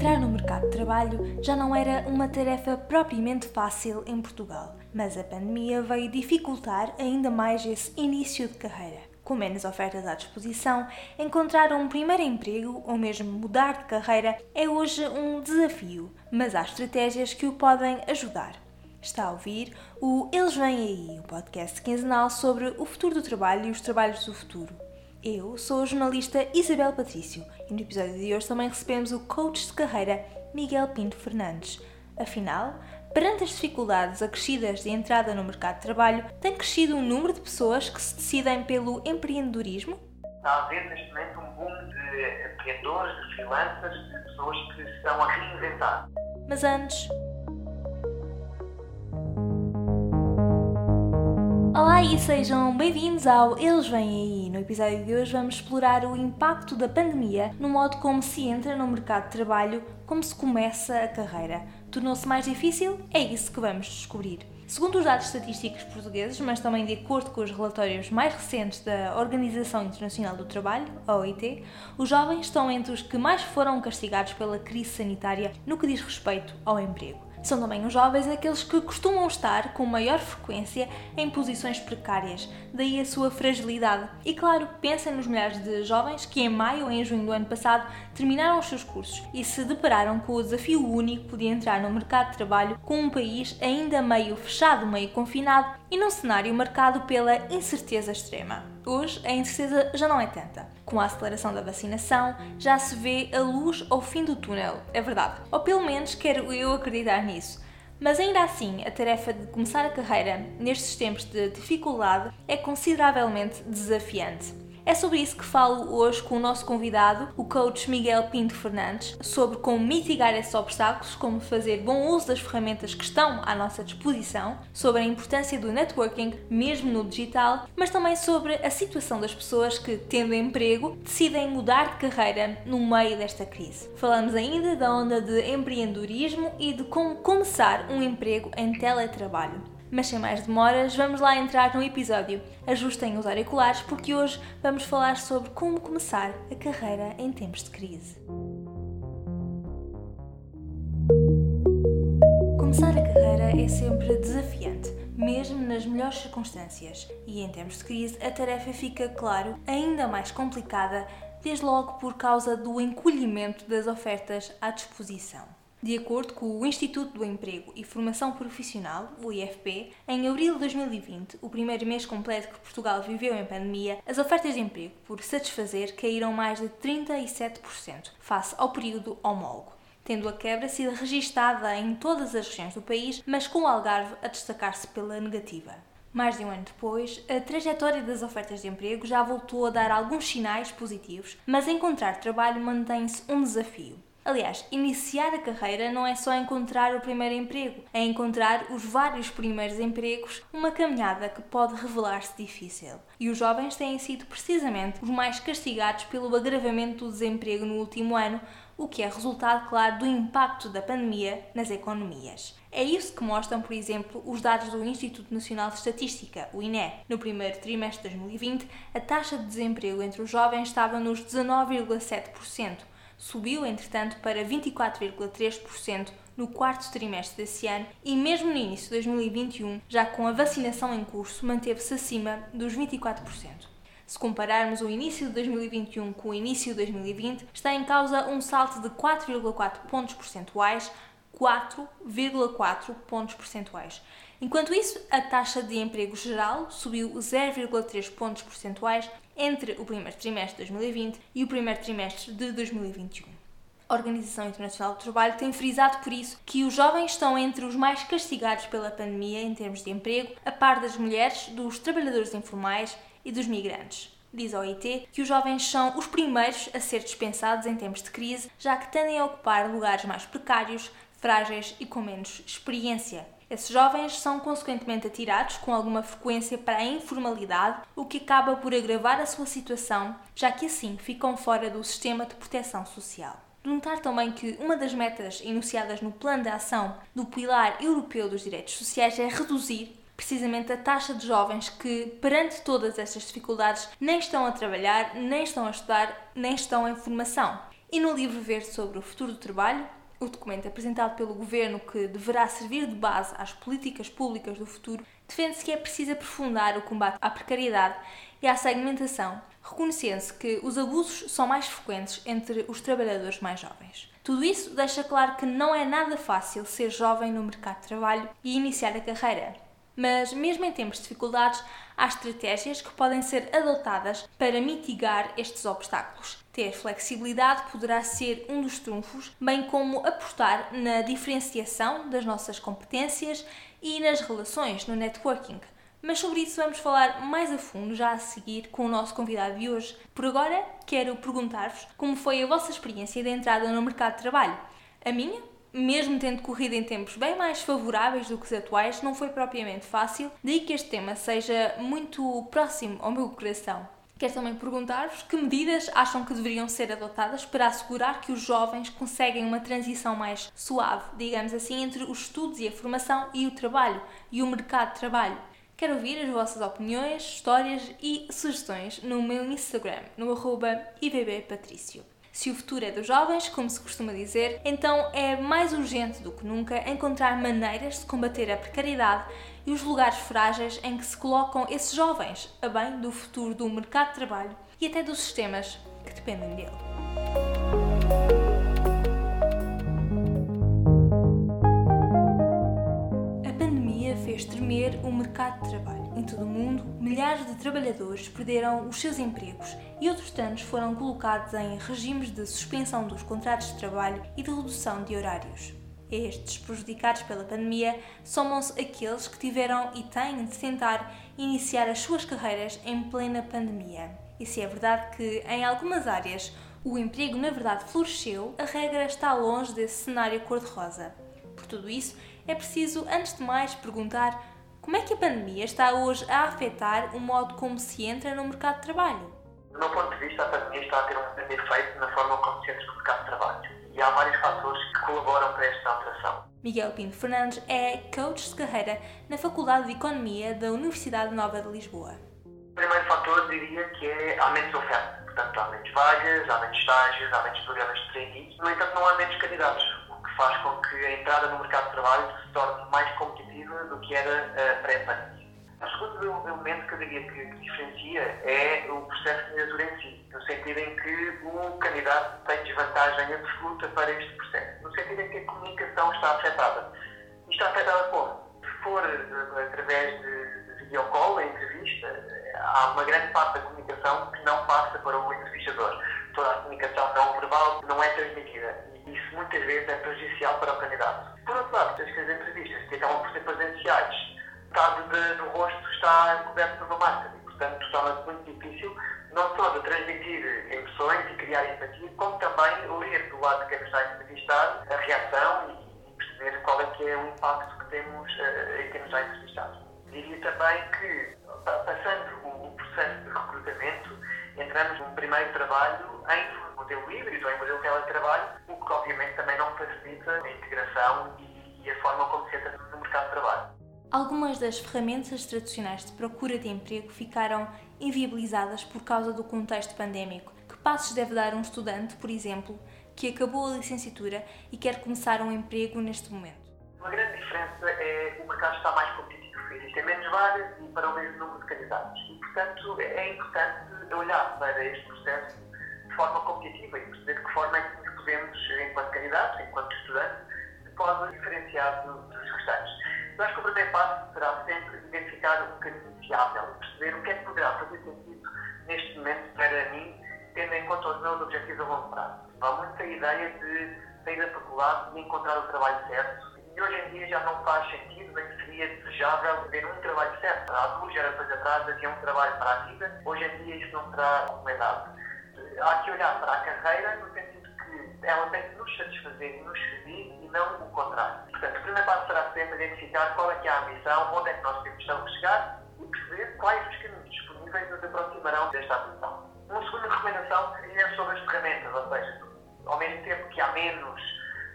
Entrar no mercado de trabalho já não era uma tarefa propriamente fácil em Portugal, mas a pandemia veio dificultar ainda mais esse início de carreira. Com menos ofertas à disposição, encontrar um primeiro emprego ou mesmo mudar de carreira é hoje um desafio, mas há estratégias que o podem ajudar. Está a ouvir o Eles Vêm Aí, o podcast quinzenal sobre o futuro do trabalho e os trabalhos do futuro. Eu sou a jornalista Isabel Patrício e no episódio de hoje também recebemos o coach de carreira Miguel Pinto Fernandes. Afinal, perante as dificuldades acrescidas de entrada no mercado de trabalho, tem crescido o número de pessoas que se decidem pelo empreendedorismo? Está a haver neste momento um boom de empreendedores, de freelancers, de pessoas que estão a reinventar. Mas antes, Olá e sejam bem-vindos ao Eles Vêm Aí. No episódio de hoje vamos explorar o impacto da pandemia no modo como se entra no mercado de trabalho, como se começa a carreira. Tornou-se mais difícil? É isso que vamos descobrir. Segundo os dados estatísticos portugueses, mas também de acordo com os relatórios mais recentes da Organização Internacional do Trabalho, a OIT, os jovens estão entre os que mais foram castigados pela crise sanitária no que diz respeito ao emprego. São também os jovens aqueles que costumam estar com maior frequência em posições precárias, daí a sua fragilidade. E claro, pensem nos milhares de jovens que em maio ou em junho do ano passado terminaram os seus cursos e se depararam com o desafio único de entrar no mercado de trabalho com um país ainda meio fechado, meio confinado e num cenário marcado pela incerteza extrema. Hoje a incerteza já não é tanta. Com a aceleração da vacinação, já se vê a luz ao fim do túnel, é verdade. Ou pelo menos quero eu acreditar nisso. Mas ainda assim, a tarefa de começar a carreira nestes tempos de dificuldade é consideravelmente desafiante. É sobre isso que falo hoje com o nosso convidado, o coach Miguel Pinto Fernandes, sobre como mitigar esses obstáculos, como fazer bom uso das ferramentas que estão à nossa disposição, sobre a importância do networking, mesmo no digital, mas também sobre a situação das pessoas que, tendo emprego, decidem mudar de carreira no meio desta crise. Falamos ainda da onda de empreendedorismo e de como começar um emprego em teletrabalho. Mas sem mais demoras, vamos lá entrar no episódio. Ajustem os auriculares porque hoje vamos falar sobre como começar a carreira em tempos de crise. Começar a carreira é sempre desafiante, mesmo nas melhores circunstâncias, e em tempos de crise a tarefa fica, claro, ainda mais complicada, desde logo por causa do encolhimento das ofertas à disposição. De acordo com o Instituto do Emprego e Formação Profissional, o IFP, em abril de 2020, o primeiro mês completo que Portugal viveu em pandemia, as ofertas de emprego por satisfazer caíram mais de 37% face ao período homólogo, tendo a quebra sido registada em todas as regiões do país, mas com o Algarve a destacar-se pela negativa. Mais de um ano depois, a trajetória das ofertas de emprego já voltou a dar alguns sinais positivos, mas encontrar trabalho mantém-se um desafio. Aliás, iniciar a carreira não é só encontrar o primeiro emprego, é encontrar os vários primeiros empregos, uma caminhada que pode revelar-se difícil. E os jovens têm sido precisamente os mais castigados pelo agravamento do desemprego no último ano, o que é resultado, claro, do impacto da pandemia nas economias. É isso que mostram, por exemplo, os dados do Instituto Nacional de Estatística, o INE. No primeiro trimestre de 2020, a taxa de desemprego entre os jovens estava nos 19,7%, subiu, entretanto, para 24,3% no quarto trimestre desse ano e, mesmo no início de 2021, já com a vacinação em curso, manteve-se acima dos 24%. Se compararmos o início de 2021 com o início de 2020, está em causa um salto de 4,4 pontos percentuais 4,4 pontos percentuais. Enquanto isso, a taxa de emprego geral subiu 0,3 pontos percentuais entre o primeiro trimestre de 2020 e o primeiro trimestre de 2021. A Organização Internacional do Trabalho tem frisado por isso que os jovens estão entre os mais castigados pela pandemia em termos de emprego, a par das mulheres, dos trabalhadores informais e dos migrantes. Diz a OIT que os jovens são os primeiros a ser dispensados em tempos de crise, já que tendem a ocupar lugares mais precários, frágeis e com menos experiência. Esses jovens são consequentemente atirados com alguma frequência para a informalidade, o que acaba por agravar a sua situação, já que assim ficam fora do sistema de proteção social. Notar também que uma das metas enunciadas no Plano de Ação do Pilar Europeu dos Direitos Sociais é reduzir precisamente a taxa de jovens que, perante todas estas dificuldades, nem estão a trabalhar, nem estão a estudar, nem estão em formação. E no livro verde sobre o futuro do trabalho, o documento apresentado pelo governo que deverá servir de base às políticas públicas do futuro defende-se que é preciso aprofundar o combate à precariedade e à segmentação, reconhecendo-se que os abusos são mais frequentes entre os trabalhadores mais jovens. Tudo isso deixa claro que não é nada fácil ser jovem no mercado de trabalho e iniciar a carreira. Mas, mesmo em tempos de dificuldades, há estratégias que podem ser adotadas para mitigar estes obstáculos. Ter flexibilidade poderá ser um dos trunfos, bem como apostar na diferenciação das nossas competências e nas relações, no networking. Mas sobre isso vamos falar mais a fundo já a seguir com o nosso convidado de hoje. Por agora, quero perguntar-vos como foi a vossa experiência de entrada no mercado de trabalho. A minha mesmo tendo corrido em tempos bem mais favoráveis do que os atuais, não foi propriamente fácil, daí que este tema seja muito próximo ao meu coração. Quero também perguntar-vos que medidas acham que deveriam ser adotadas para assegurar que os jovens conseguem uma transição mais suave, digamos assim, entre os estudos e a formação e o trabalho e o mercado de trabalho. Quero ouvir as vossas opiniões, histórias e sugestões no meu Instagram, no arroba ibbpatricio. Se o futuro é dos jovens, como se costuma dizer, então é mais urgente do que nunca encontrar maneiras de combater a precariedade e os lugares frágeis em que se colocam esses jovens, a bem do futuro do mercado de trabalho e até dos sistemas que dependem dele. Fez tremer o mercado de trabalho em todo o mundo, milhares de trabalhadores perderam os seus empregos e outros tantos foram colocados em regimes de suspensão dos contratos de trabalho e de redução de horários. A estes prejudicados pela pandemia somam-se aqueles que tiveram e têm de tentar iniciar as suas carreiras em plena pandemia. E se é verdade que, em algumas áreas, o emprego na verdade floresceu, a regra está longe desse cenário cor-de-rosa. Por tudo isso, é preciso, antes de mais, perguntar como é que a pandemia está hoje a afetar o modo como se entra no mercado de trabalho? Do meu ponto de vista, a pandemia está a ter um grande efeito na forma como se entra no mercado de trabalho. E há vários fatores que colaboram para esta alteração. Miguel Pinto Fernandes é coach de carreira na Faculdade de Economia da Universidade Nova de Lisboa. O primeiro fator diria que é há menos oferta. Portanto, há menos vagas, há menos estágios, há menos programas de trainee. No entanto, não há menos candidatos faz com que a entrada no mercado de trabalho se torne mais competitiva do que era uh, pré-pandemia. O segundo elemento que eu diria que, que diferencia é o processo de candidatura em si, no sentido em que o candidato tem desvantagem absoluta para este processo, no sentido em que a comunicação está afetada. E está afetada como? Se for uh, através de, de videocall, a entrevista, há uma grande parte da comunicação que não passa para o entrevistador. Toda a comunicação não verbal não é transmitida isso muitas vezes é prejudicial para o candidato. Por outro lado, tens que as entrevistas, que acabam por ser presenciais, metade do rosto está coberto por uma máscara e, portanto, torna-se muito difícil não só de transmitir emoções e criar empatia, como também ler do lado de quem está a entrevistar a reação e perceber qual é que é o impacto que temos uh, em quem está entrevistado. Diria também que, passando o processo de recrutamento, entramos num primeiro trabalho em modelo híbrido ou em modelo teletrabalho, o que obviamente também não facilita a integração e, e a forma como se entra no mercado de trabalho. Algumas das ferramentas tradicionais de procura de emprego ficaram inviabilizadas por causa do contexto pandémico. Que passos deve dar um estudante, por exemplo, que acabou a licenciatura e quer começar um emprego neste momento? Uma grande diferença é o mercado está mais competitivo, existem menos vagas e para o mesmo número de candidatos. E, portanto, é importante olhar para este processo de forma competitiva e perceber de que forma é que nos podemos, enquanto candidatos, enquanto estudantes, pode diferenciar dos restantes. Eu acho que o primeiro passo será sempre identificar um caminho viável, perceber o que é que poderá fazer sentido neste momento para mim, tendo em conta os meus objetivos a longo prazo. Há muita ideia de sair da faculdade e encontrar o trabalho certo, e hoje em dia já não faz sentido, nem seria desejável ter um trabalho certo. Há duas gerações atrás havia um trabalho para a vida, hoje em dia isso não será recomendado há que olhar para a carreira no sentido que ela tem que nos satisfazer e nos servir e não o contrário. Portanto, o primeiro passo será sempre identificar qual é que é a ambição, onde é que nós temos de chegar e perceber quais os caminhos disponíveis nos aproximarão desta ambição. Uma segunda recomendação seria sobre as ferramentas, ou seja, ao mesmo tempo que há menos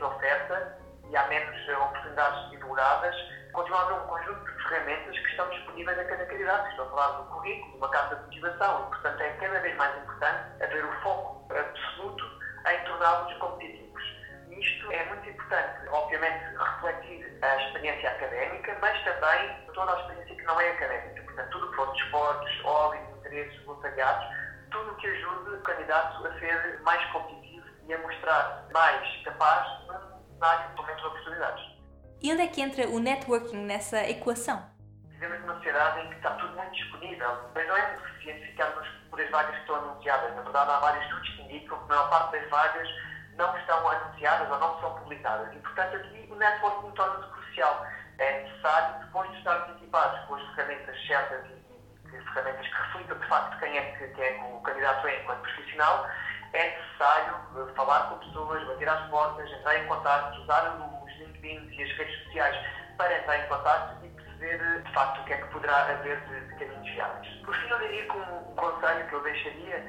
oferta e há menos oportunidades divulgadas, continua a haver um conjunto ferramentas que estão disponíveis a cada candidato. Estou a falar do currículo, de uma carta de motivação, e, portanto, é cada vez mais importante haver o foco absoluto em torná-los competitivos. Isto é muito importante, obviamente, refletir a experiência académica, mas também toda a experiência que não é académica. Portanto, tudo que for desportos, hobbies, interesses, voluntariados, tudo o que ajude o candidato a ser mais competitivo e a mostrar mais capaz na área de oportunidades. E onde é que entra o networking nessa equação? Vivemos numa sociedade em que está tudo muito disponível, mas não é suficiente ficarmos por as vagas que estão anunciadas. Na verdade, há vários estudos que indicam que a maior parte das vagas não estão anunciadas ou não são publicadas. E, portanto, aqui o networking torna-se crucial. É necessário, depois de estarmos equipados com as ferramentas certas e, e ferramentas que reflitam, de facto, quem é que, quem é que o candidato é enquanto profissional, é necessário eh, falar com pessoas, bater às portas, entrar em contato, usar os LinkedIn e as redes sociais para entrar em contato e perceber, eh, de facto, o que é que poderá haver de, de caminhos viáveis. Por fim, eu diria que um conselho que eu deixaria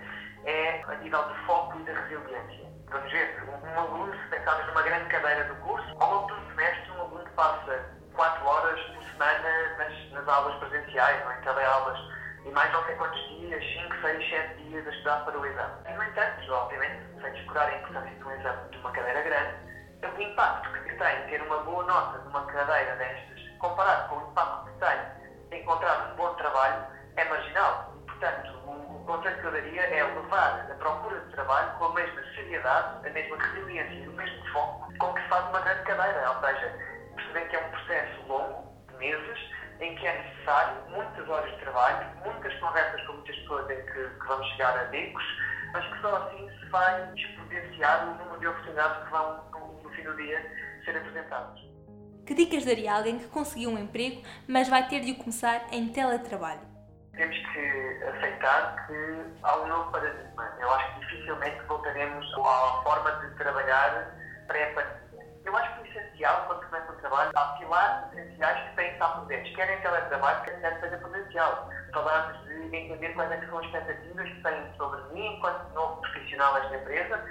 é a nível de foco e de resiliência. Vamos ver, um, aluno, se pensarmos numa grande cadeira do curso, ao longo do semestre, um aluno passa 4 horas por semana nas, nas aulas presenciais, ou em teleaulas, e mais não sei quantos dias, 5, 6, 7 dias a estudar para o exame. E, no entanto, obviamente, sem descurar a importância de um exame de uma cadeira grande, o impacto que tem ter uma boa nota numa cadeira destas, comparado com o impacto que tem encontrar um bom trabalho, é marginal. Portanto, o, o conselho que eu daria é levar a procura de trabalho com a mesma seriedade, a mesma resiliência e o mesmo foco com que se faz uma grande cadeira. Ou seja, perceber que é um processo longo, de meses, em que é necessário muitas horas de trabalho, muitas conversas com muitas pessoas em que, que vamos chegar a bicos, mas que só assim se vai exponenciar o número de oportunidades que vão, do dia, ser apresentadas. Que dicas daria a alguém que conseguiu um emprego, mas vai ter de o começar em teletrabalho? Temos que aceitar que há um novo paradigma. Eu acho que dificilmente voltaremos à forma de trabalhar pré-pandemia. Eu acho que o essencial, quando começa o trabalho, há pilares essenciais que têm que estar presentes, quer em teletrabalho, quer que seja presencial. Falamos de entender quais é são as expectativas que têm sobre mim enquanto novo profissional nesta empresa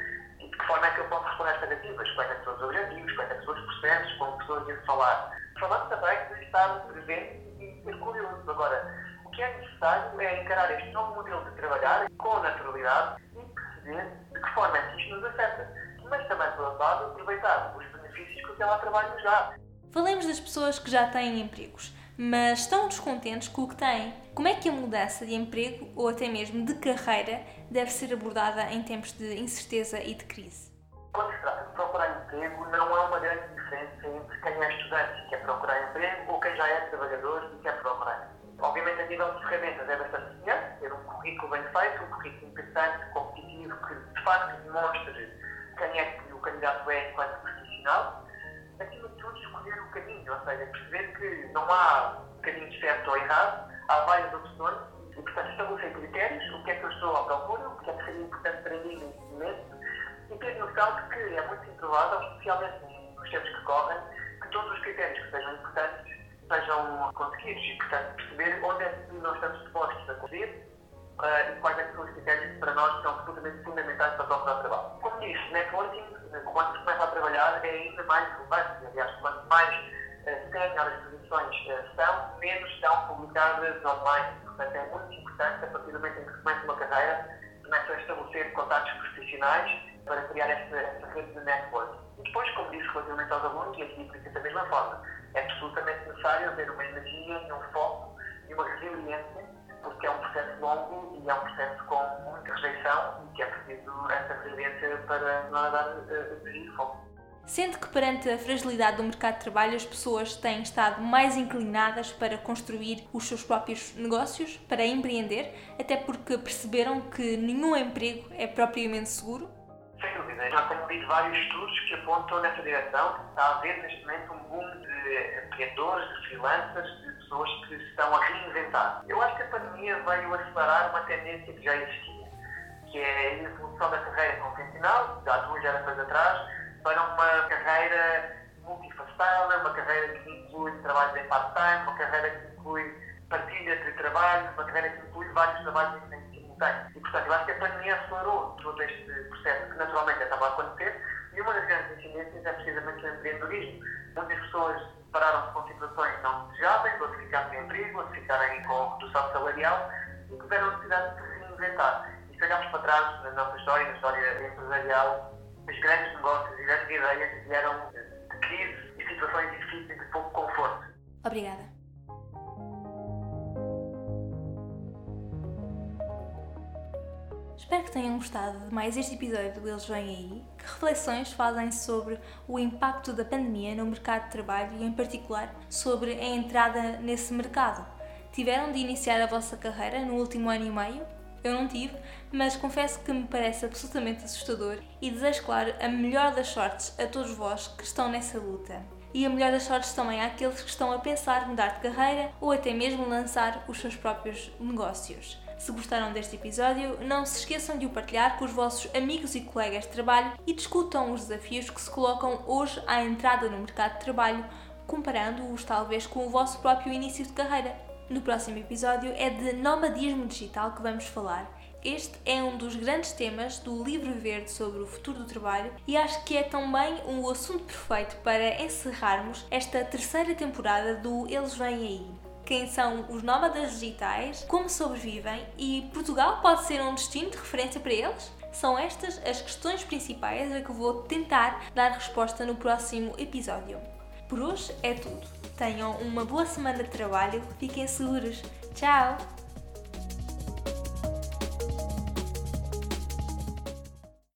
de que forma é que eu posso responder às expectativas, quais é são os objetivos, quais é são os processos, com pessoas a falar. Falamos também de estar presente e ser curioso. Agora, o que é necessário é encarar este novo modelo de trabalhar com naturalidade e perceber de que forma é que isto nos afeta. Mas também, por outro lado, aproveitar os benefícios que o teletrabalho nos dá. Falemos das pessoas que já têm empregos, mas estão descontentes com o que têm. Como é que a mudança de emprego ou até mesmo de carreira deve ser abordada em tempos de incerteza e de crise? Quando se trata de procurar emprego, não há uma grande diferença entre quem é estudante e quer procurar emprego ou quem já é trabalhador e quer procurar. Obviamente, a nível de ferramentas é bastante semelhante, ter um currículo bem feito, um currículo interessante, competitivo, que de facto demonstre uh, e quais é são os critérios que para nós são absolutamente fundamentais para procurar trabalho. Como disse, networking, quando se começa a trabalhar, é ainda mais relevante. Aliás, quanto mais uh, as posições uh, são, menos são publicadas online. Portanto, é muito importante, a partir do momento em que se começa uma carreira, começa a estabelecer contatos profissionais para criar esta, esta rede de networking. E depois, como disse relativamente aos alunos, e aqui aplica da mesma forma, é absolutamente necessário haver uma energia, um foco e uma resiliência porque é um processo longo e é um processo com muita rejeição e que é preciso essa resiliência para não dar uh, foco. Sendo que perante a fragilidade do mercado de trabalho as pessoas têm estado mais inclinadas para construir os seus próprios negócios, para empreender, até porque perceberam que nenhum emprego é propriamente seguro? Sem dúvida. Já tenho lido vários estudos que apontam nessa direção. Está a haver neste momento um boom de empreendedores, de freelancers, de pessoas que estão a reinventar. Eu acho que a pandemia veio acelerar uma tendência que já existia, que é a evolução da carreira convencional, já há duas gerações atrás, para uma carreira multifacetada, uma carreira que inclui trabalhos em part-time, uma carreira que inclui partilha de trabalho, uma carreira que inclui vários trabalhos em simultâneo. E, portanto, eu acho que a pandemia acelerou todo este processo que naturalmente já estava a acontecer e uma das grandes incidências é precisamente o empreendedorismo. Muitas pessoas pararam-se com situações não desejáveis, emprego, ou de ficarem com redução salarial e tiveram necessidade de se reinventar. E se olharmos para trás na nossa história, na história empresarial Os grandes negócios e grandes ideias vieram de crise e situações difíceis de pouco conforto. Obrigada. Espero que tenham gostado de mais este episódio do Eles Vêm Aí, que reflexões fazem sobre o impacto da pandemia no mercado de trabalho e, em particular, sobre a entrada nesse mercado. Tiveram de iniciar a vossa carreira no último ano e meio? Eu não tive, mas confesso que me parece absolutamente assustador e desejo, claro, a melhor das sortes a todos vós que estão nessa luta. E a melhor das sortes também àqueles que estão a pensar mudar de carreira ou até mesmo lançar os seus próprios negócios. Se gostaram deste episódio, não se esqueçam de o partilhar com os vossos amigos e colegas de trabalho e discutam os desafios que se colocam hoje à entrada no mercado de trabalho, comparando-os talvez com o vosso próprio início de carreira. No próximo episódio é de nomadismo digital que vamos falar. Este é um dos grandes temas do livro verde sobre o futuro do trabalho e acho que é também um assunto perfeito para encerrarmos esta terceira temporada do Eles Vêm Aí quem são os nómadas digitais, como sobrevivem e Portugal pode ser um destino de referência para eles? São estas as questões principais a que vou tentar dar resposta no próximo episódio. Por hoje é tudo. Tenham uma boa semana de trabalho, fiquem seguros. Tchau!